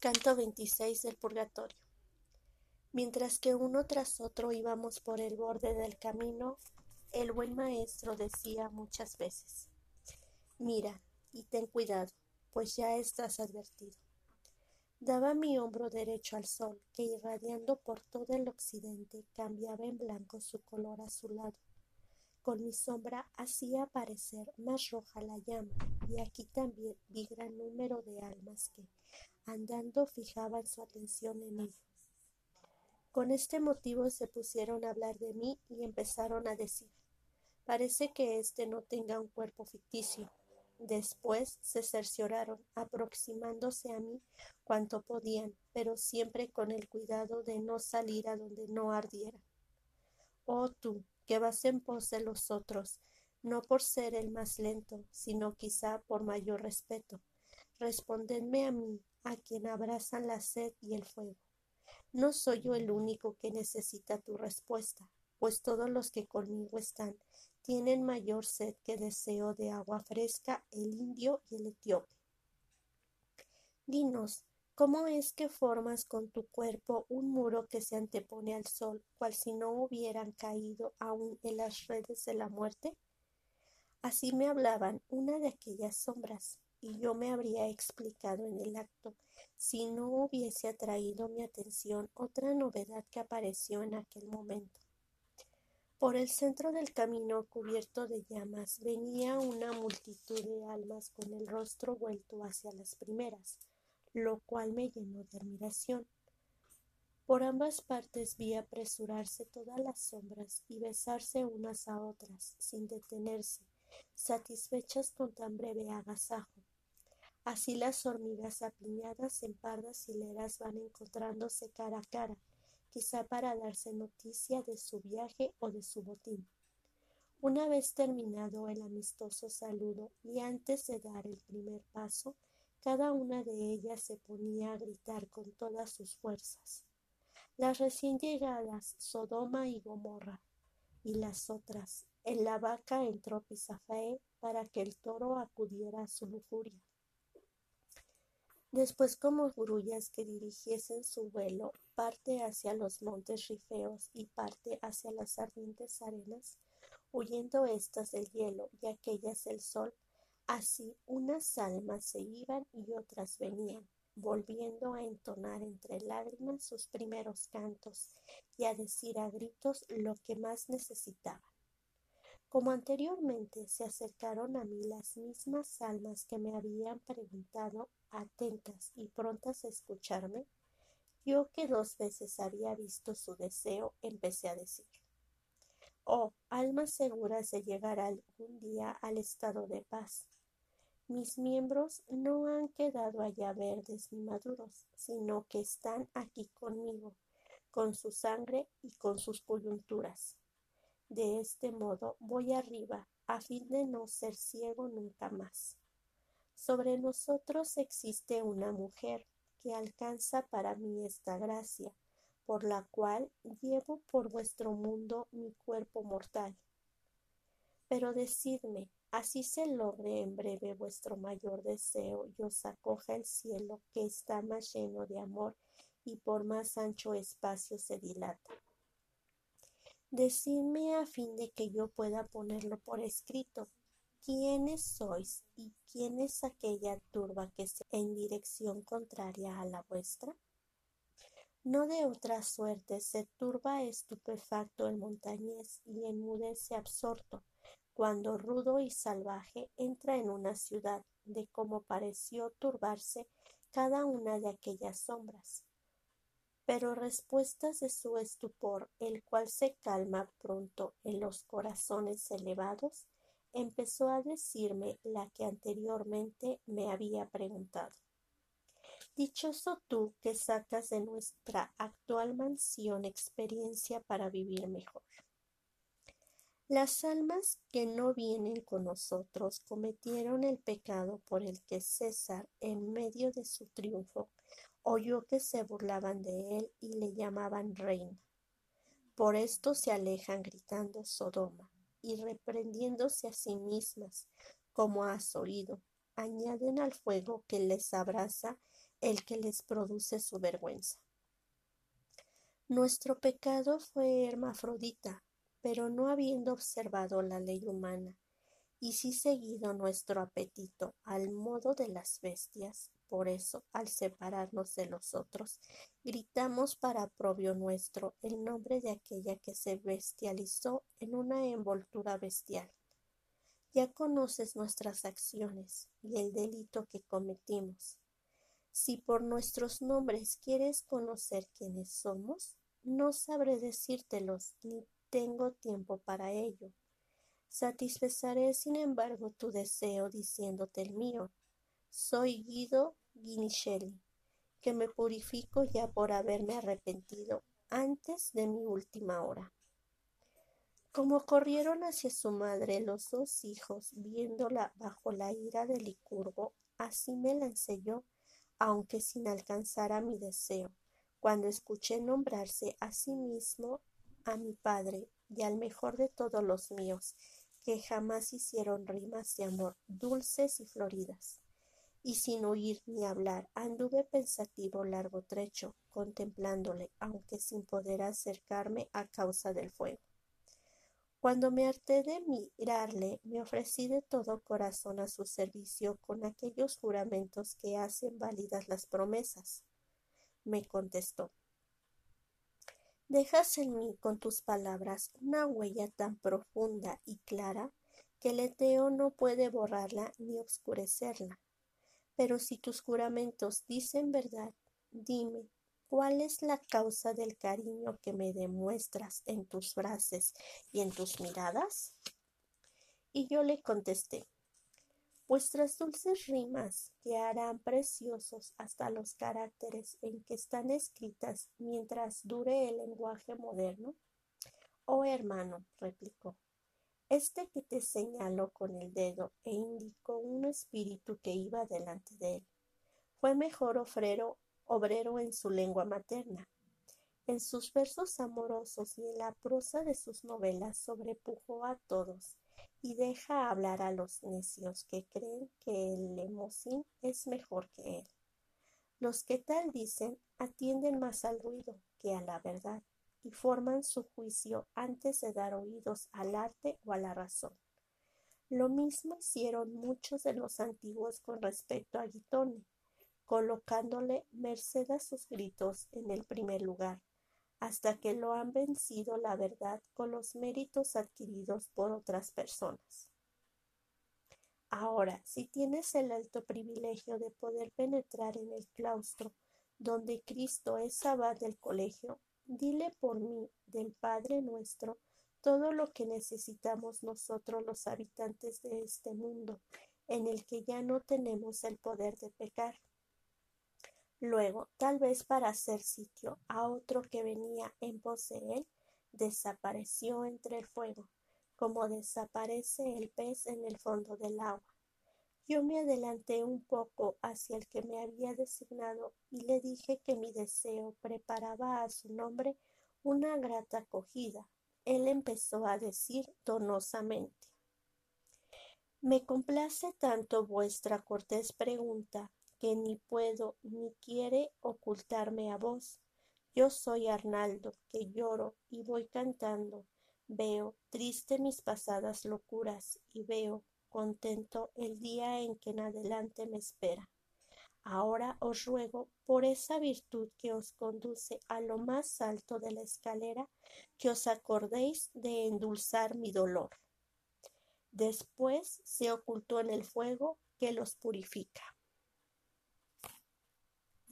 Canto 26 del Purgatorio. Mientras que uno tras otro íbamos por el borde del camino, el buen maestro decía muchas veces, Mira y ten cuidado, pues ya estás advertido. Daba mi hombro derecho al sol, que irradiando por todo el occidente cambiaba en blanco su color azulado. Con mi sombra hacía aparecer más roja la llama, y aquí también vi gran número de almas que, andando fijaban su atención en mí. Con este motivo se pusieron a hablar de mí y empezaron a decir parece que éste no tenga un cuerpo ficticio. Después se cercioraron, aproximándose a mí cuanto podían, pero siempre con el cuidado de no salir a donde no ardiera. Oh tú, que vas en pos de los otros, no por ser el más lento, sino quizá por mayor respeto. Respondedme a mí, a quien abrazan la sed y el fuego. No soy yo el único que necesita tu respuesta, pues todos los que conmigo están tienen mayor sed que deseo de agua fresca el indio y el etíope. Dinos, ¿cómo es que formas con tu cuerpo un muro que se antepone al sol, cual si no hubieran caído aún en las redes de la muerte? Así me hablaban una de aquellas sombras, y yo me habría explicado en el acto si no hubiese atraído mi atención otra novedad que apareció en aquel momento. Por el centro del camino cubierto de llamas venía una multitud de almas con el rostro vuelto hacia las primeras, lo cual me llenó de admiración. Por ambas partes vi apresurarse todas las sombras y besarse unas a otras, sin detenerse, satisfechas con tan breve agasajo. Así las hormigas apiñadas en pardas hileras van encontrándose cara a cara, quizá para darse noticia de su viaje o de su botín. Una vez terminado el amistoso saludo y antes de dar el primer paso, cada una de ellas se ponía a gritar con todas sus fuerzas. Las recién llegadas Sodoma y Gomorra, y las otras, en la vaca entró Pisafae para que el toro acudiera a su lujuria. Después como grullas que dirigiesen su vuelo parte hacia los montes rifeos y parte hacia las ardientes arenas, huyendo éstas del hielo y aquellas del sol, así unas almas se iban y otras venían, volviendo a entonar entre lágrimas sus primeros cantos y a decir a gritos lo que más necesitaban. Como anteriormente se acercaron a mí las mismas almas que me habían preguntado, atentas y prontas a escucharme, yo que dos veces había visto su deseo, empecé a decir Oh, almas seguras de llegar algún día al estado de paz. Mis miembros no han quedado allá verdes ni maduros, sino que están aquí conmigo, con su sangre y con sus coyunturas. De este modo voy arriba, a fin de no ser ciego nunca más. Sobre nosotros existe una mujer que alcanza para mí esta gracia, por la cual llevo por vuestro mundo mi cuerpo mortal. Pero decidme, así se logre en breve vuestro mayor deseo y os acoja el cielo que está más lleno de amor y por más ancho espacio se dilata. Decidme a fin de que yo pueda ponerlo por escrito. ¿Quiénes sois y quién es aquella turba que se en dirección contraria a la vuestra? No de otra suerte se turba estupefacto el montañés y enmudece absorto, cuando rudo y salvaje entra en una ciudad, de cómo pareció turbarse cada una de aquellas sombras pero respuestas de su estupor, el cual se calma pronto en los corazones elevados, empezó a decirme la que anteriormente me había preguntado. Dichoso tú que sacas de nuestra actual mansión experiencia para vivir mejor. Las almas que no vienen con nosotros cometieron el pecado por el que César, en medio de su triunfo, oyó que se burlaban de él y le llamaban reina. Por esto se alejan gritando Sodoma y reprendiéndose a sí mismas, como has oído, añaden al fuego que les abraza el que les produce su vergüenza. Nuestro pecado fue hermafrodita, pero no habiendo observado la ley humana, y sí seguido nuestro apetito al modo de las bestias, por eso, al separarnos de los otros, gritamos para propio nuestro el nombre de aquella que se bestializó en una envoltura bestial. Ya conoces nuestras acciones y el delito que cometimos. Si por nuestros nombres quieres conocer quiénes somos, no sabré decírtelos ni tengo tiempo para ello. Satisfaceré, sin embargo, tu deseo diciéndote el mío. Soy Guido Guinichelli, que me purifico ya por haberme arrepentido antes de mi última hora. Como corrieron hacia su madre los dos hijos, viéndola bajo la ira de Licurgo, así me lancé yo, aunque sin alcanzar a mi deseo, cuando escuché nombrarse a sí mismo a mi padre y al mejor de todos los míos, que jamás hicieron rimas de amor dulces y floridas. Y sin oír ni hablar, anduve pensativo largo trecho, contemplándole, aunque sin poder acercarme a causa del fuego. Cuando me harté de mirarle, me ofrecí de todo corazón a su servicio con aquellos juramentos que hacen válidas las promesas. Me contestó Dejas en mí con tus palabras una huella tan profunda y clara que el eteo no puede borrarla ni oscurecerla. Pero si tus juramentos dicen verdad, dime, ¿cuál es la causa del cariño que me demuestras en tus frases y en tus miradas? Y yo le contesté, Vuestras dulces rimas, que harán preciosos hasta los caracteres en que están escritas mientras dure el lenguaje moderno. Oh hermano, replicó, este que te señaló con el dedo e indicó un espíritu que iba delante de él, fue mejor ofrero, obrero en su lengua materna. En sus versos amorosos y en la prosa de sus novelas sobrepujó a todos y deja hablar a los necios que creen que el lemosín es mejor que él. Los que tal dicen atienden más al ruido que a la verdad y forman su juicio antes de dar oídos al arte o a la razón. Lo mismo hicieron muchos de los antiguos con respecto a Guitone, colocándole merced a sus gritos en el primer lugar, hasta que lo han vencido la verdad con los méritos adquiridos por otras personas. Ahora, si tienes el alto privilegio de poder penetrar en el claustro donde Cristo es abad del colegio, dile por mí, del Padre nuestro, todo lo que necesitamos nosotros los habitantes de este mundo, en el que ya no tenemos el poder de pecar. Luego, tal vez para hacer sitio a otro que venía en pos de él, desapareció entre el fuego, como desaparece el pez en el fondo del agua. Yo me adelanté un poco hacia el que me había designado y le dije que mi deseo preparaba a su nombre una grata acogida. Él empezó a decir donosamente Me complace tanto vuestra cortés pregunta que ni puedo ni quiere ocultarme a vos. Yo soy Arnaldo, que lloro y voy cantando. Veo triste mis pasadas locuras y veo contento el día en que en adelante me espera. Ahora os ruego por esa virtud que os conduce a lo más alto de la escalera, que os acordéis de endulzar mi dolor. Después se ocultó en el fuego que los purifica.